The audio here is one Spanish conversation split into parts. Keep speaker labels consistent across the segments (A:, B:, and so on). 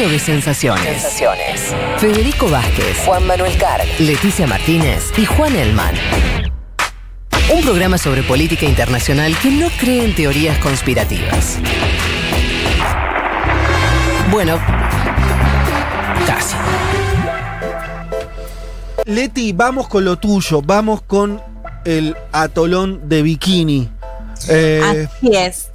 A: Mundo de Sensaciones.
B: Sensaciones.
A: Federico Vázquez,
B: Juan Manuel Carg.
A: Leticia Martínez y Juan Elman. Un programa sobre política internacional que no cree en teorías conspirativas. Bueno, casi.
C: Leti, vamos con lo tuyo, vamos con el atolón de Bikini. Eh,
D: Así es.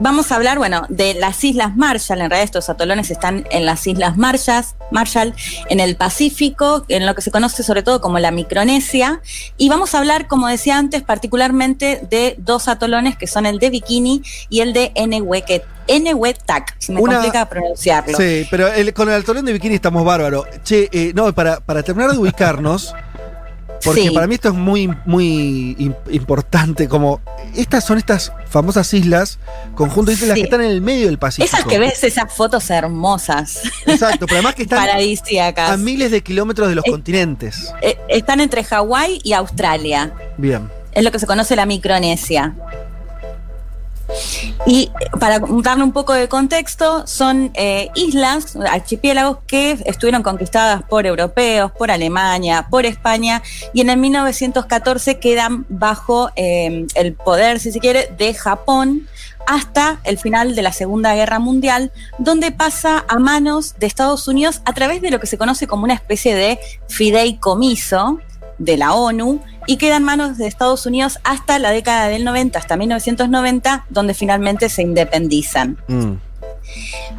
D: Vamos a hablar, bueno, de las Islas Marshall. En realidad estos atolones están en las Islas Marshall, Marshall, en el Pacífico, en lo que se conoce sobre todo como la Micronesia. Y vamos a hablar, como decía antes, particularmente de dos atolones que son el de Bikini y el de Enewetak. Enewetak, si me
C: Una-
D: complica pronunciarlo.
C: sí, pero el- con el atolón de Bikini estamos bárbaro. Che, eh, no, para, para terminar de ubicarnos, porque
D: Sí.
C: para mí esto es muy, muy im- importante, como estas son estas famosas islas, conjunto de islas
D: Sí.
C: que están en el medio del Pacífico.
D: Esas que ves, esas fotos hermosas,
C: Exacto, pero además que están
D: paradisíacas.
C: a miles de kilómetros de los continentes.
D: Eh, están entre Hawái y Australia.
C: Bien.
D: es lo que se conoce la Micronesia. Y para darle un poco de contexto, son eh, islas, archipiélagos que estuvieron conquistadas por europeos, por Alemania, por España, y en el 1914 quedan bajo eh, el poder, si se quiere, de Japón hasta el final de la Segunda Guerra Mundial, donde pasa a manos de Estados Unidos a través de lo que se conoce como una especie de fideicomiso de la ONU y queda en manos de Estados Unidos hasta la década del 90, hasta 1990, donde finalmente se independizan.
C: Mm.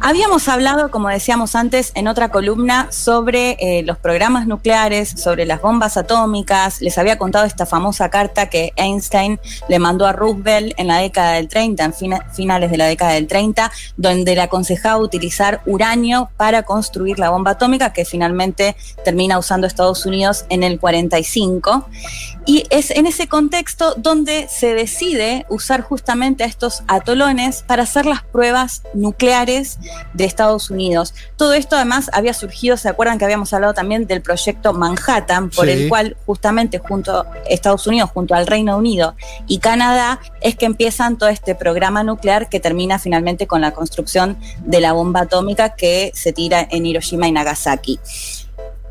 D: Habíamos hablado, como decíamos antes, en otra columna sobre eh, los programas nucleares, sobre las bombas atómicas. Les había contado esta famosa carta que Einstein le mandó a Roosevelt en la década del 30, en fina- finales de la década del 30, donde le aconsejaba utilizar uranio para construir la bomba atómica, que finalmente termina usando Estados Unidos en el 45. Y es en ese contexto donde se decide usar justamente a estos atolones para hacer las pruebas nucleares de Estados Unidos. Todo esto además había surgido, ¿se acuerdan que habíamos hablado también del proyecto Manhattan, por
C: Sí.
D: el cual justamente junto a Estados Unidos, junto al Reino Unido y Canadá, es que empiezan todo este programa nuclear que termina finalmente con la construcción de la bomba atómica que se tira en Hiroshima y Nagasaki.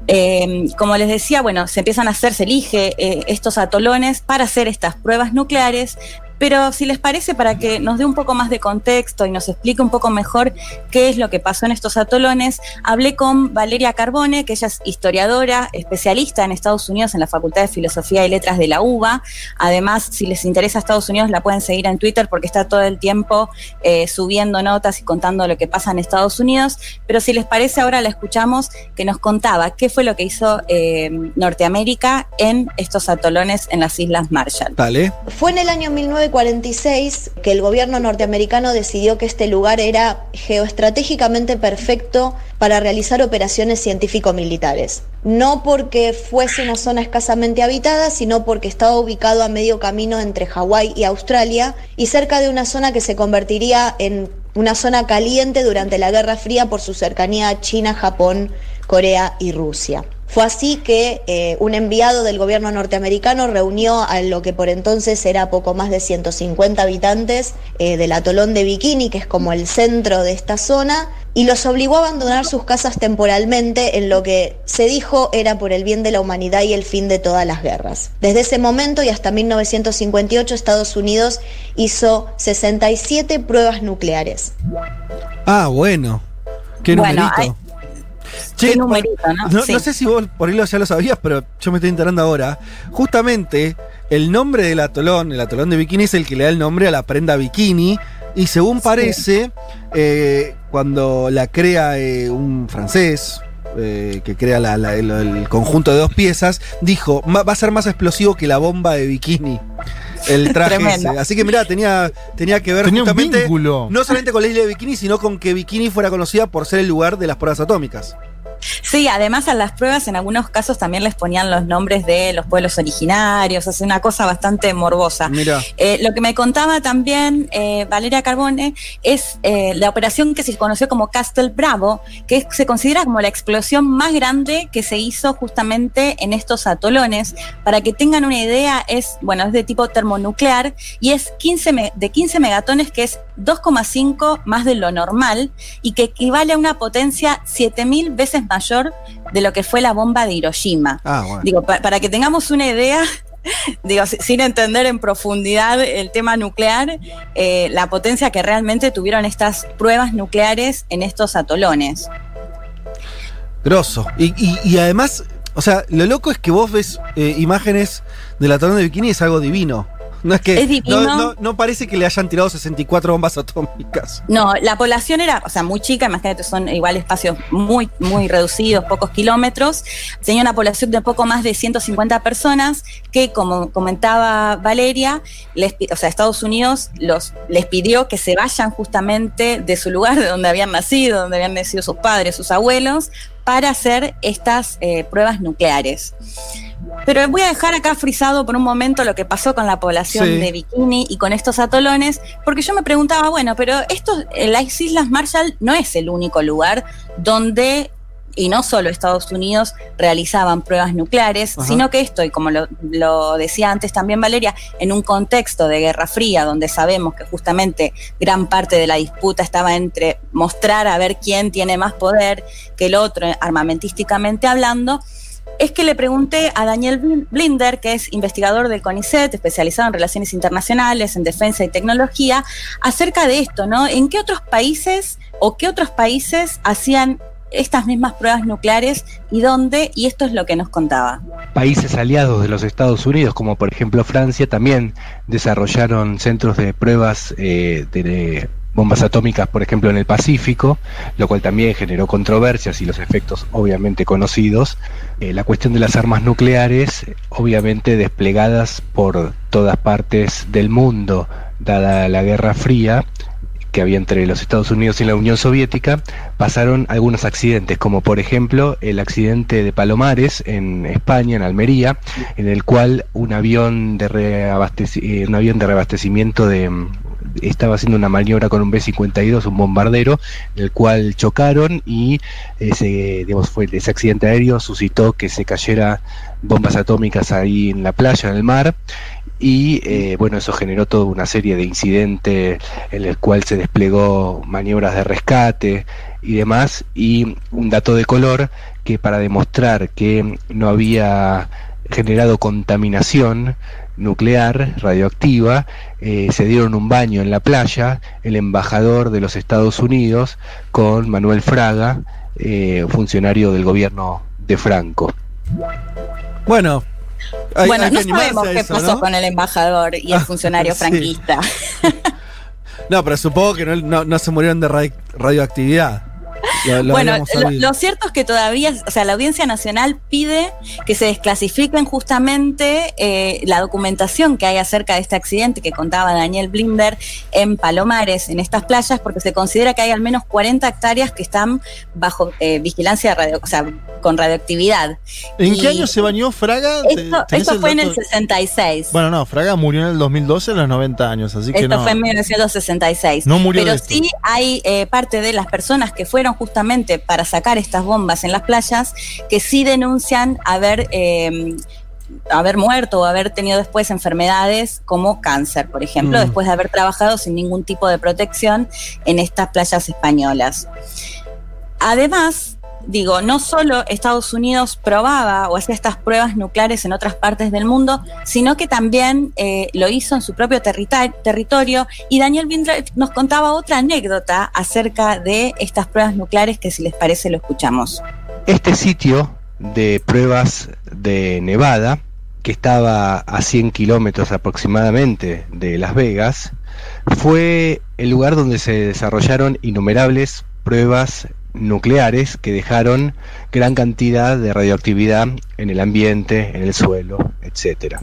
D: Eh, como les decía, bueno, se empiezan a hacer, se elige eh, estos atolones para hacer estas pruebas nucleares, pero si les parece, para que nos dé un poco más de contexto y nos explique un poco mejor qué es lo que pasó en estos atolones, hablé con Valeria Carbone, que ella es historiadora, especialista en Estados Unidos en la Facultad de Filosofía y Letras de la UBA. Además, si les interesa Estados Unidos, la pueden seguir en Twitter porque está todo el tiempo eh, subiendo notas y contando lo que pasa en Estados Unidos. Pero si les parece, ahora la escuchamos que nos contaba qué fue lo que hizo eh, Norteamérica en estos atolones en las Islas Marshall.
C: Dale.
E: Fue en el año 1946 que el gobierno norteamericano decidió que este lugar era geoestratégicamente perfecto para realizar operaciones científico-militares. No porque fuese una zona escasamente habitada, sino porque estaba ubicado a medio camino entre Hawái y Australia y cerca de una zona que se convertiría en una zona caliente durante la Guerra Fría por su cercanía a China, Japón, Corea y Rusia. Fue así que eh, un enviado del gobierno norteamericano reunió a lo que por entonces era poco más de 150 habitantes eh, del atolón de Bikini, que es como el centro de esta zona, y los obligó a abandonar sus casas temporalmente en lo que se dijo era por el bien de la humanidad y el fin de todas las guerras. Desde ese momento y hasta 1958 Estados Unidos hizo 67 pruebas nucleares.
C: Ah, bueno. Qué
D: Bueno,
C: numerito.
D: hay-
C: Che,
D: qué numerito, ¿no?
C: No,
D: Sí.
C: no sé si vos por ahí ya lo sabías, pero yo me estoy enterando ahora. Justamente, el nombre del atolón, el atolón de bikini, es el que le da el nombre a la prenda bikini. Y según parece, eh, cuando la crea eh, un francés, eh, que crea la- la- el, el conjunto de dos piezas, dijo, "Ma- va a ser más explosivo que la bomba de bikini. El traje ese. Así que mirá, tenía, tenía que ver
F: Tenía un
C: justamente
F: vínculo.
C: no solamente con la isla de Bikini, sino con que Bikini fuera conocida por ser el lugar de las pruebas atómicas.
D: Sí, además a las pruebas en algunos casos también les ponían los nombres de los pueblos originarios, es una cosa bastante morbosa.
C: Mira.
D: Eh, lo que me contaba también eh, Valeria Carbone es eh, la operación que se conoció como Castle Bravo, que es- se considera como la explosión más grande que se hizo justamente en estos atolones. Para que tengan una idea, es, bueno, es de tipo termonuclear y es 15 me- de 15 megatones, que es 2,5 más de lo normal y que equivale a una potencia 7000 veces mayor de lo que fue la bomba de Hiroshima.
C: Ah, bueno.
D: Digo, pa- para que tengamos una idea, digo, si- sin entender en profundidad el tema nuclear, eh, la potencia que realmente tuvieron estas pruebas nucleares en estos atolones.
C: Grosso. Y, y- y además, o sea, lo loco es que vos ves eh, imágenes del atolón de bikini y es algo divino. No es que.
D: Es divino.
C: No, no- no parece que le hayan tirado 64 bombas atómicas.
D: No, la población era, o sea, muy chica, imagínate, son igual espacios muy, muy reducidos, pocos kilómetros. Tenía una población de poco más de 150 personas que, como comentaba Valeria, les, pi- o sea, Estados Unidos los, les pidió que se vayan justamente de su lugar, de donde habían nacido, donde habían nacido sus padres, sus abuelos, para hacer estas eh, pruebas nucleares. Pero voy a dejar acá frisado por un momento lo que pasó con la población
C: Sí.
D: de Bikini y con estos atolones, porque yo me preguntaba, bueno, pero estos, eh, las Islas Marshall no es el único lugar donde, y no solo Estados Unidos, realizaban pruebas nucleares,
C: Ajá.
D: sino que esto, y como lo, lo decía antes también Valeria, en un contexto de Guerra Fría, donde sabemos que justamente gran parte de la disputa estaba entre mostrar a ver quién tiene más poder que el otro, armamentísticamente hablando, es que le pregunté a Daniel Blin- Blinder, que es investigador del CONICET, especializado en relaciones internacionales, en defensa y tecnología, acerca de esto, ¿no? ¿En qué otros países o qué otros países hacían estas mismas pruebas nucleares y dónde? Y esto es lo que nos contaba.
B: Países aliados de los Estados Unidos, como por ejemplo Francia, también desarrollaron centros de pruebas eh, de bombas atómicas, por ejemplo, en el Pacífico, lo cual también generó controversias y los efectos obviamente conocidos. Eh, la cuestión de las armas nucleares, obviamente desplegadas por todas partes del mundo, dada la Guerra Fría, que había entre los Estados Unidos y la Unión Soviética, pasaron algunos accidentes, como por ejemplo el accidente de Palomares en España, en Almería, en el cual un avión de, reabasteci- eh, un avión de reabastecimiento de, estaba haciendo una maniobra con un B-52, un bombardero, en el cual chocaron y ese, fue, ese accidente aéreo suscitó que se cayera bombas atómicas ahí en la playa, en el mar, y eh, bueno, eso generó toda una serie de incidentes en el cual se desplegó maniobras de rescate y demás, y un dato de color que para demostrar que no había generado contaminación nuclear radioactiva, eh, se dieron un baño en la playa el embajador de los Estados Unidos con Manuel Fraga, eh, funcionario del gobierno de Franco.
C: Bueno. hay-
D: bueno,
C: hay que
D: no sabemos qué pasó
C: ¿no?
D: con el embajador y el funcionario
C: Sí.
D: franquista.
C: No, pero supongo que no, no- no se murieron de radi- radioactividad. Lo- lo
D: bueno, lo, cierto es que todavía, o sea, la Audiencia Nacional pide que se desclasifiquen justamente eh, la documentación que hay acerca de este accidente que contaba Daniel Blinder en Palomares, en estas playas, porque se considera que hay al menos 40 hectáreas que están bajo eh, vigilancia radio, o sea, con radioactividad.
F: ¿En
D: Y
F: qué año se bañó Fraga? ¿Te-
D: Esto, esto fue en el
F: dato?
D: 66.
F: Bueno, no, Fraga murió en el 2012 a los 90 años, así que
D: Esto
F: no.
D: fue en 1966.
F: No murió
D: Pero
F: de esto.
D: sí hay eh, parte de las personas que fueron justamente para sacar estas bombas en las playas que sí denuncian haber, eh, haber muerto o haber tenido después enfermedades como cáncer, por ejemplo,
C: Mm.
D: después de haber trabajado sin ningún tipo de protección en estas playas españolas. Además, digo, no solo Estados Unidos probaba o hacía estas pruebas nucleares en otras partes del mundo, sino que también eh, lo hizo en su propio territorio. Y Daniel Binder nos contaba otra anécdota acerca de estas pruebas nucleares que si les parece lo escuchamos.
B: Este sitio de pruebas de Nevada, que estaba a 100 kilómetros aproximadamente de Las Vegas, fue el lugar donde se desarrollaron innumerables pruebas nucleares que dejaron gran cantidad de radioactividad en el ambiente, en el suelo, etc.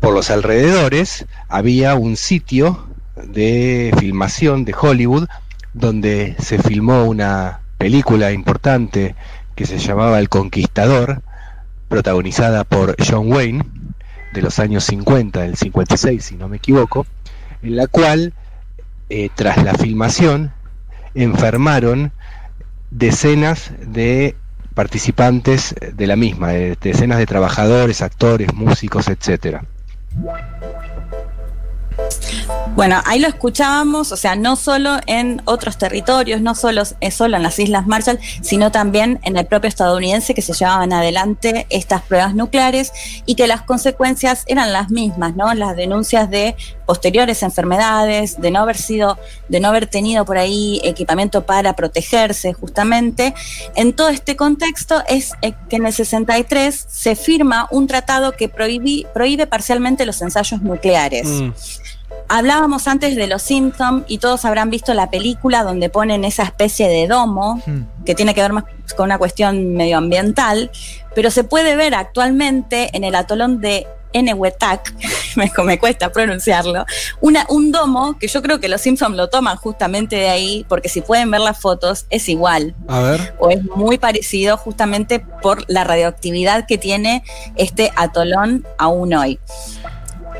B: Por los alrededores había un sitio de filmación de Hollywood donde se filmó una película importante que se llamaba El Conquistador, protagonizada por John Wayne, de los años 50, del 56 si no me equivoco, en la cual, eh, tras la filmación, enfermaron decenas de participantes de la misma, de decenas de trabajadores, actores, músicos, etcétera.
D: Bueno, ahí lo escuchábamos, o sea, no solo en otros territorios, no solo, es solo en las Islas Marshall, sino también en el propio estadounidense que se llevaban adelante estas pruebas nucleares y que las consecuencias eran las mismas, ¿no? Las denuncias de posteriores enfermedades, de no haber sido, de no haber tenido por ahí equipamiento para protegerse, justamente. En todo este contexto es eh, que en el 63 se firma un tratado que prohíbe parcialmente los ensayos nucleares. Mm. Hablábamos antes de los Simpsons y todos habrán visto la película donde ponen esa especie de domo hmm. que tiene que ver más con una cuestión medioambiental, pero se puede ver actualmente en el atolón de Enewetak, me, me, cuesta pronunciarlo, una, un domo que yo creo que los Simpsons lo toman justamente de ahí, porque si pueden ver las fotos es igual.
C: A ver.
D: O es muy parecido justamente por la radioactividad que tiene este atolón aún hoy.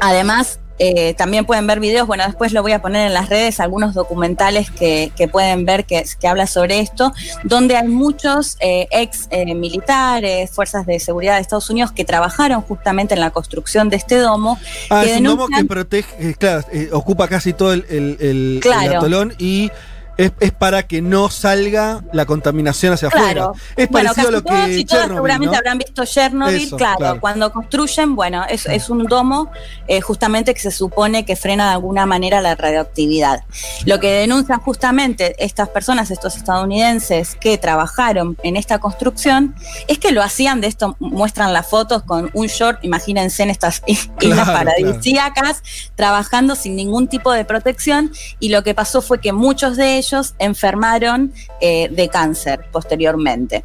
D: Además, eh, también pueden ver videos, bueno, después lo voy a poner en las redes, algunos documentales que, pueden ver que, que habla sobre esto, donde hay muchos eh, ex eh, militares, fuerzas de seguridad de Estados Unidos que trabajaron justamente en la construcción de este domo.
C: Ah, es un domo que protege, claro, ocupa casi todo el, el, el atolón y es, para que no salga la contaminación hacia afuera. Es parecido a lo que
D: Chernobyl, seguramente habrán visto Chernobyl, claro, cuando construyen, bueno, es, es un domo eh, justamente que se supone que frena de alguna manera la radioactividad. Lo que denuncian justamente estas personas, estos estadounidenses que trabajaron en esta construcción, es que lo hacían de esto, muestran las fotos con un short, imagínense en estas islas paradisíacas, trabajando sin ningún tipo de protección, y lo que pasó fue que muchos de ellos ellos enfermaron eh, de cáncer posteriormente.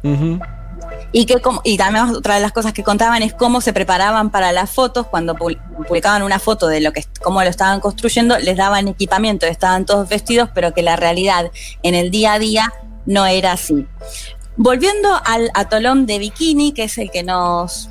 D: Y, que, y también otra de las cosas que contaban es cómo se preparaban para las fotos, cuando publicaban una foto de lo que cómo lo estaban construyendo, les daban equipamiento, estaban todos vestidos, pero que la realidad en el día a día no era así. Volviendo al atolón de Bikini, que es el que nos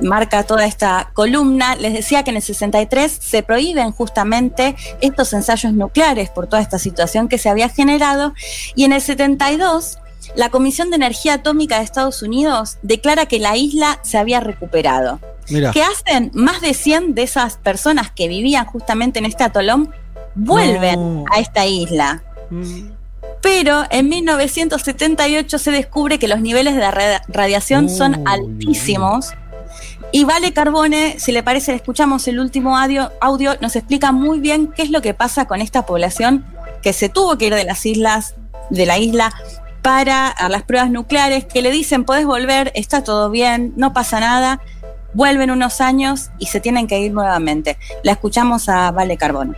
D: marca toda esta columna, les decía que en el 63 se prohíben justamente estos ensayos nucleares por toda esta situación que se había generado y en el 72 la Comisión de Energía Atómica de Estados Unidos declara que la isla se había recuperado. ¿Qué hacen? Más de 100 de esas personas que vivían justamente en este atolón vuelven a esta isla. Mm. Pero en 1978 se descubre que los niveles de radiación son altísimos y Vale Carbone, si le parece, escuchamos el último audio, audio, nos explica muy bien qué es lo que pasa con esta población que se tuvo que ir de las islas, de la isla para las pruebas nucleares, que le dicen, podés volver, está todo bien, no pasa nada, vuelven unos años y se tienen que ir nuevamente. La escuchamos a Vale Carbone.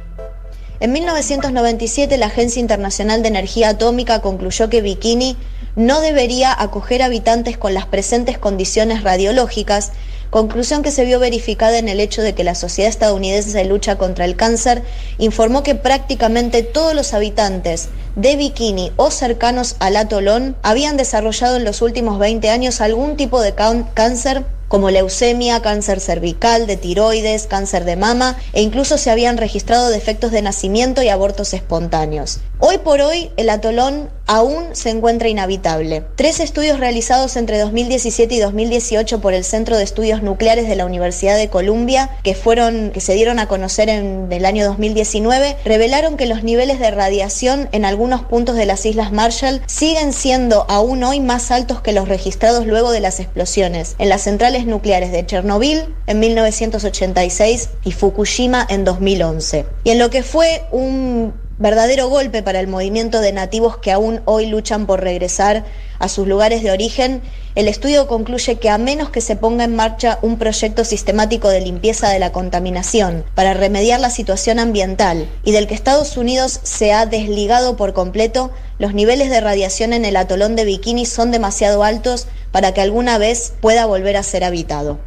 E: En 1997 la Agencia Internacional de Energía Atómica concluyó que Bikini no debería acoger habitantes con las presentes condiciones radiológicas conclusión que se vio verificada en el hecho de que la Sociedad Estadounidense de Lucha contra el Cáncer informó que prácticamente todos los habitantes de Bikini o cercanos al atolón habían desarrollado en los últimos 20 años algún tipo de cáncer como leucemia, cáncer cervical, de tiroides, cáncer de mama e incluso se habían registrado defectos de nacimiento y abortos espontáneos. Hoy por hoy el atolón aún se encuentra inhabitable. Tres estudios realizados entre 2017 y 2018 por el Centro de Estudios Nucleares de la Universidad de Columbia, que fueron que se dieron a conocer en el año 2019, revelaron que los niveles de radiación en algunos puntos de las Islas Marshall siguen siendo aún hoy más altos que los registrados luego de las explosiones en las centrales nucleares de Chernobyl en 1986 y Fukushima en 2011. Y en lo que fue un verdadero golpe para el movimiento de nativos que aún hoy luchan por regresar a sus lugares de origen, el estudio concluye que a menos que se ponga en marcha un proyecto sistemático de limpieza de la contaminación para remediar la situación ambiental y del que Estados Unidos se ha desligado por completo, los niveles de radiación en el atolón de Bikini son demasiado altos para que alguna vez pueda volver a ser habitado.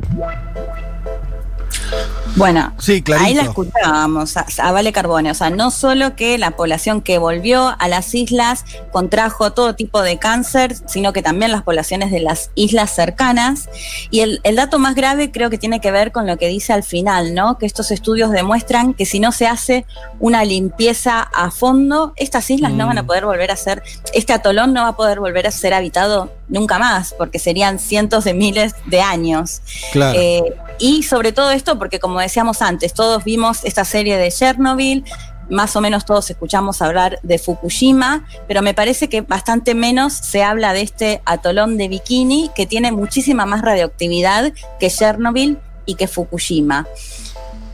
D: Bueno,
C: Sí,
D: ahí la escuchábamos a, a Vale Carbone. O sea, no solo que la población que volvió a las islas contrajo todo tipo de cáncer, sino que también las poblaciones de las islas cercanas. Y el, el dato más grave creo que tiene que ver con lo que dice al final, ¿no? Que estos estudios demuestran que si no se hace una limpieza a fondo, estas islas no
C: Mm.
D: van a poder volver a ser, este atolón no va a poder volver a ser habitado nunca más, porque serían cientos de miles de años.
C: Claro.
D: Eh, y sobre todo esto, porque como decíamos antes, todos vimos esta serie de Chernobyl, más o menos todos escuchamos hablar de Fukushima, pero me parece que bastante menos se habla de este atolón de Bikini, que tiene muchísima más radioactividad que Chernobyl y que Fukushima.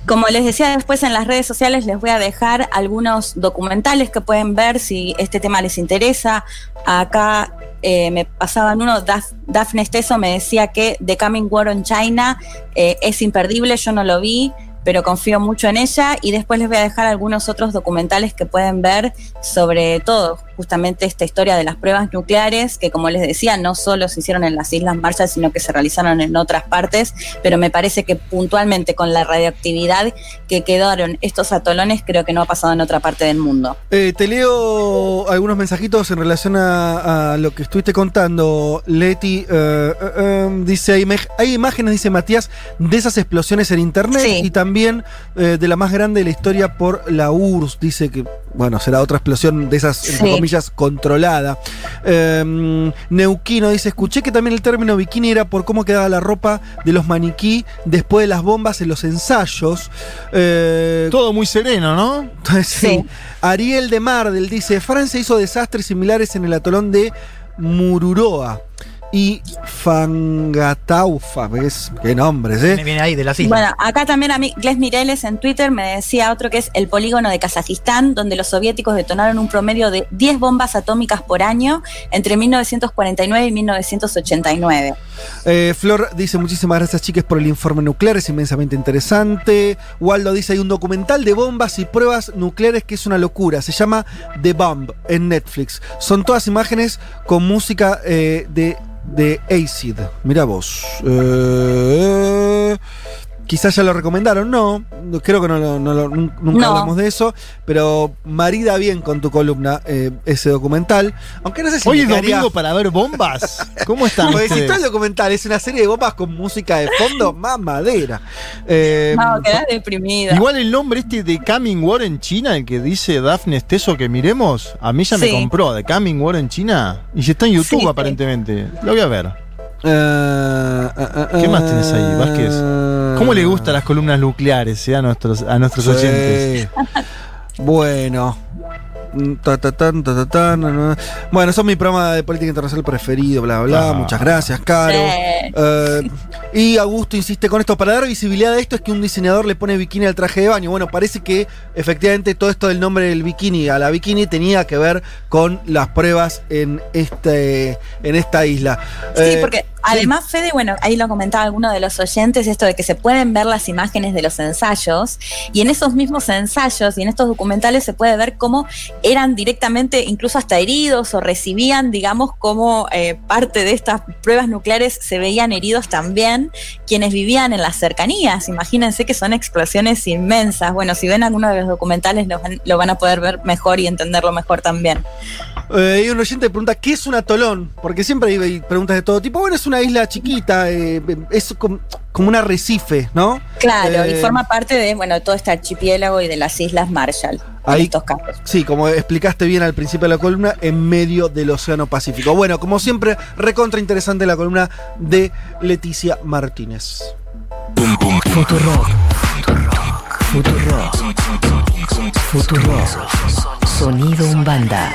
D: Como les decía después en las redes sociales, les voy a dejar algunos documentales que pueden ver si este tema les interesa. Acá eh, me pasaban uno, Daf- Daphne Steso me decía que The Coming War on China eh, es imperdible, yo no lo vi, pero confío mucho en ella. Y después les voy a dejar algunos otros documentales que pueden ver sobre todo, justamente esta historia de las pruebas nucleares, que como les decía, no solo se hicieron en las Islas Marshall, sino que se realizaron en otras partes, pero me parece que puntualmente con la radioactividad que quedaron estos atolones, creo que no ha pasado en otra parte del mundo.
C: Eh, te leo algunos mensajitos en relación a, a lo que estuviste contando, Leti. eh, eh, eh, dice, hay, imágenes, dice Matías, de esas explosiones en internet
D: Sí.
C: y también de la más grande de la historia por la URSS. Dice que, bueno, será otra explosión de esas, entre
D: Sí.
C: comillas, controlada. Eh, Neuquino dice, escuché que también el término bikini era por cómo quedaba la ropa de los maniquí después de las bombas en los ensayos. Eh,
F: Todo muy sereno, ¿no?
C: Sí. Ariel de Mardel dice: Francia hizo desastres similares en el atolón de Mururoa y Fangataufa. ¿Ves? Qué nombres, ¿eh?
G: viene ahí de las islas.
D: Bueno, acá también a mí, Gles Mireles en Twitter me decía otro que es el polígono de Kazajistán, donde los soviéticos detonaron un promedio de 10 bombas atómicas por año entre 1949 y 1989.
C: Eh, Flor dice: Muchísimas gracias, chicas, por el informe nuclear. Es inmensamente interesante. Waldo dice: Hay un documental de bombas y pruebas nucleares que es una locura. Se llama The Bomb en Netflix. Son todas imágenes con música eh, de, de Acid. Mira vos. Eh, Quizás ya lo recomendaron, no, creo que no, lo- no nunca
D: No.
C: hablamos de eso, pero marida bien con tu columna eh, ese documental. Aunque no sé si
F: Hoy es domingo para ver bombas. ¿Cómo están
C: porque si todo el documental es una serie de bombas con música de fondo, más madera. Eh,
D: No, quedás deprimida.
F: Igual el nombre este de Coming War en China, el que dice Daphne Esteso que miremos, a mí ya me compró, de Coming War en China. Y si está en YouTube
D: Sí, sí.
F: aparentemente. Lo voy a ver.
C: eh, eh,
F: ¿Qué más tenés ahí, Vázquez? ¿Cómo le gustan las columnas nucleares eh, a nuestros, a nuestros
C: Sí.
F: oyentes?
C: Bueno. Mm, ta, ta, tan, ta, ta, tan, na, na. Bueno, son mi programa de política internacional preferido, bla, bla, bla.
F: Ah.
C: Muchas gracias, Caro.
D: Sí.
C: Eh, y Augusto insiste con esto. Para dar visibilidad a esto es que un diseñador le pone bikini al traje de baño. Bueno, parece que efectivamente todo esto del nombre del bikini a la bikini tenía que ver con las pruebas en, este, en esta isla.
D: Sí,
C: Eh,
D: porque además, Fede, bueno, ahí lo comentaba alguno de los oyentes, esto de que se pueden ver las imágenes de los ensayos, y en esos mismos ensayos y en estos documentales se puede ver cómo eran directamente, incluso hasta heridos o recibían, digamos, como eh, parte de estas pruebas nucleares se veían heridos también quienes vivían en las cercanías. Imagínense que son explosiones inmensas. Bueno, si ven alguno de los documentales lo van, lo van a poder ver mejor y entenderlo mejor también.
C: Eh, hay un oyente que pregunta, ¿qué es un atolón? Porque siempre hay, preguntas de todo tipo. Bueno, es una isla chiquita, eh, es como, como un arrecife, ¿no?
D: Claro,
C: Eh,
D: y forma parte de, bueno, todo este archipiélago y de las Islas Marshall,
C: Ahí-
D: en estos casos.
C: Sí, como explicaste bien al principio de la columna, en medio del Océano Pacífico. Bueno, como siempre, recontra interesante la columna de Leticia Martínez.
A: Futurock. Futurock. Futurock. Sonido Umbanda.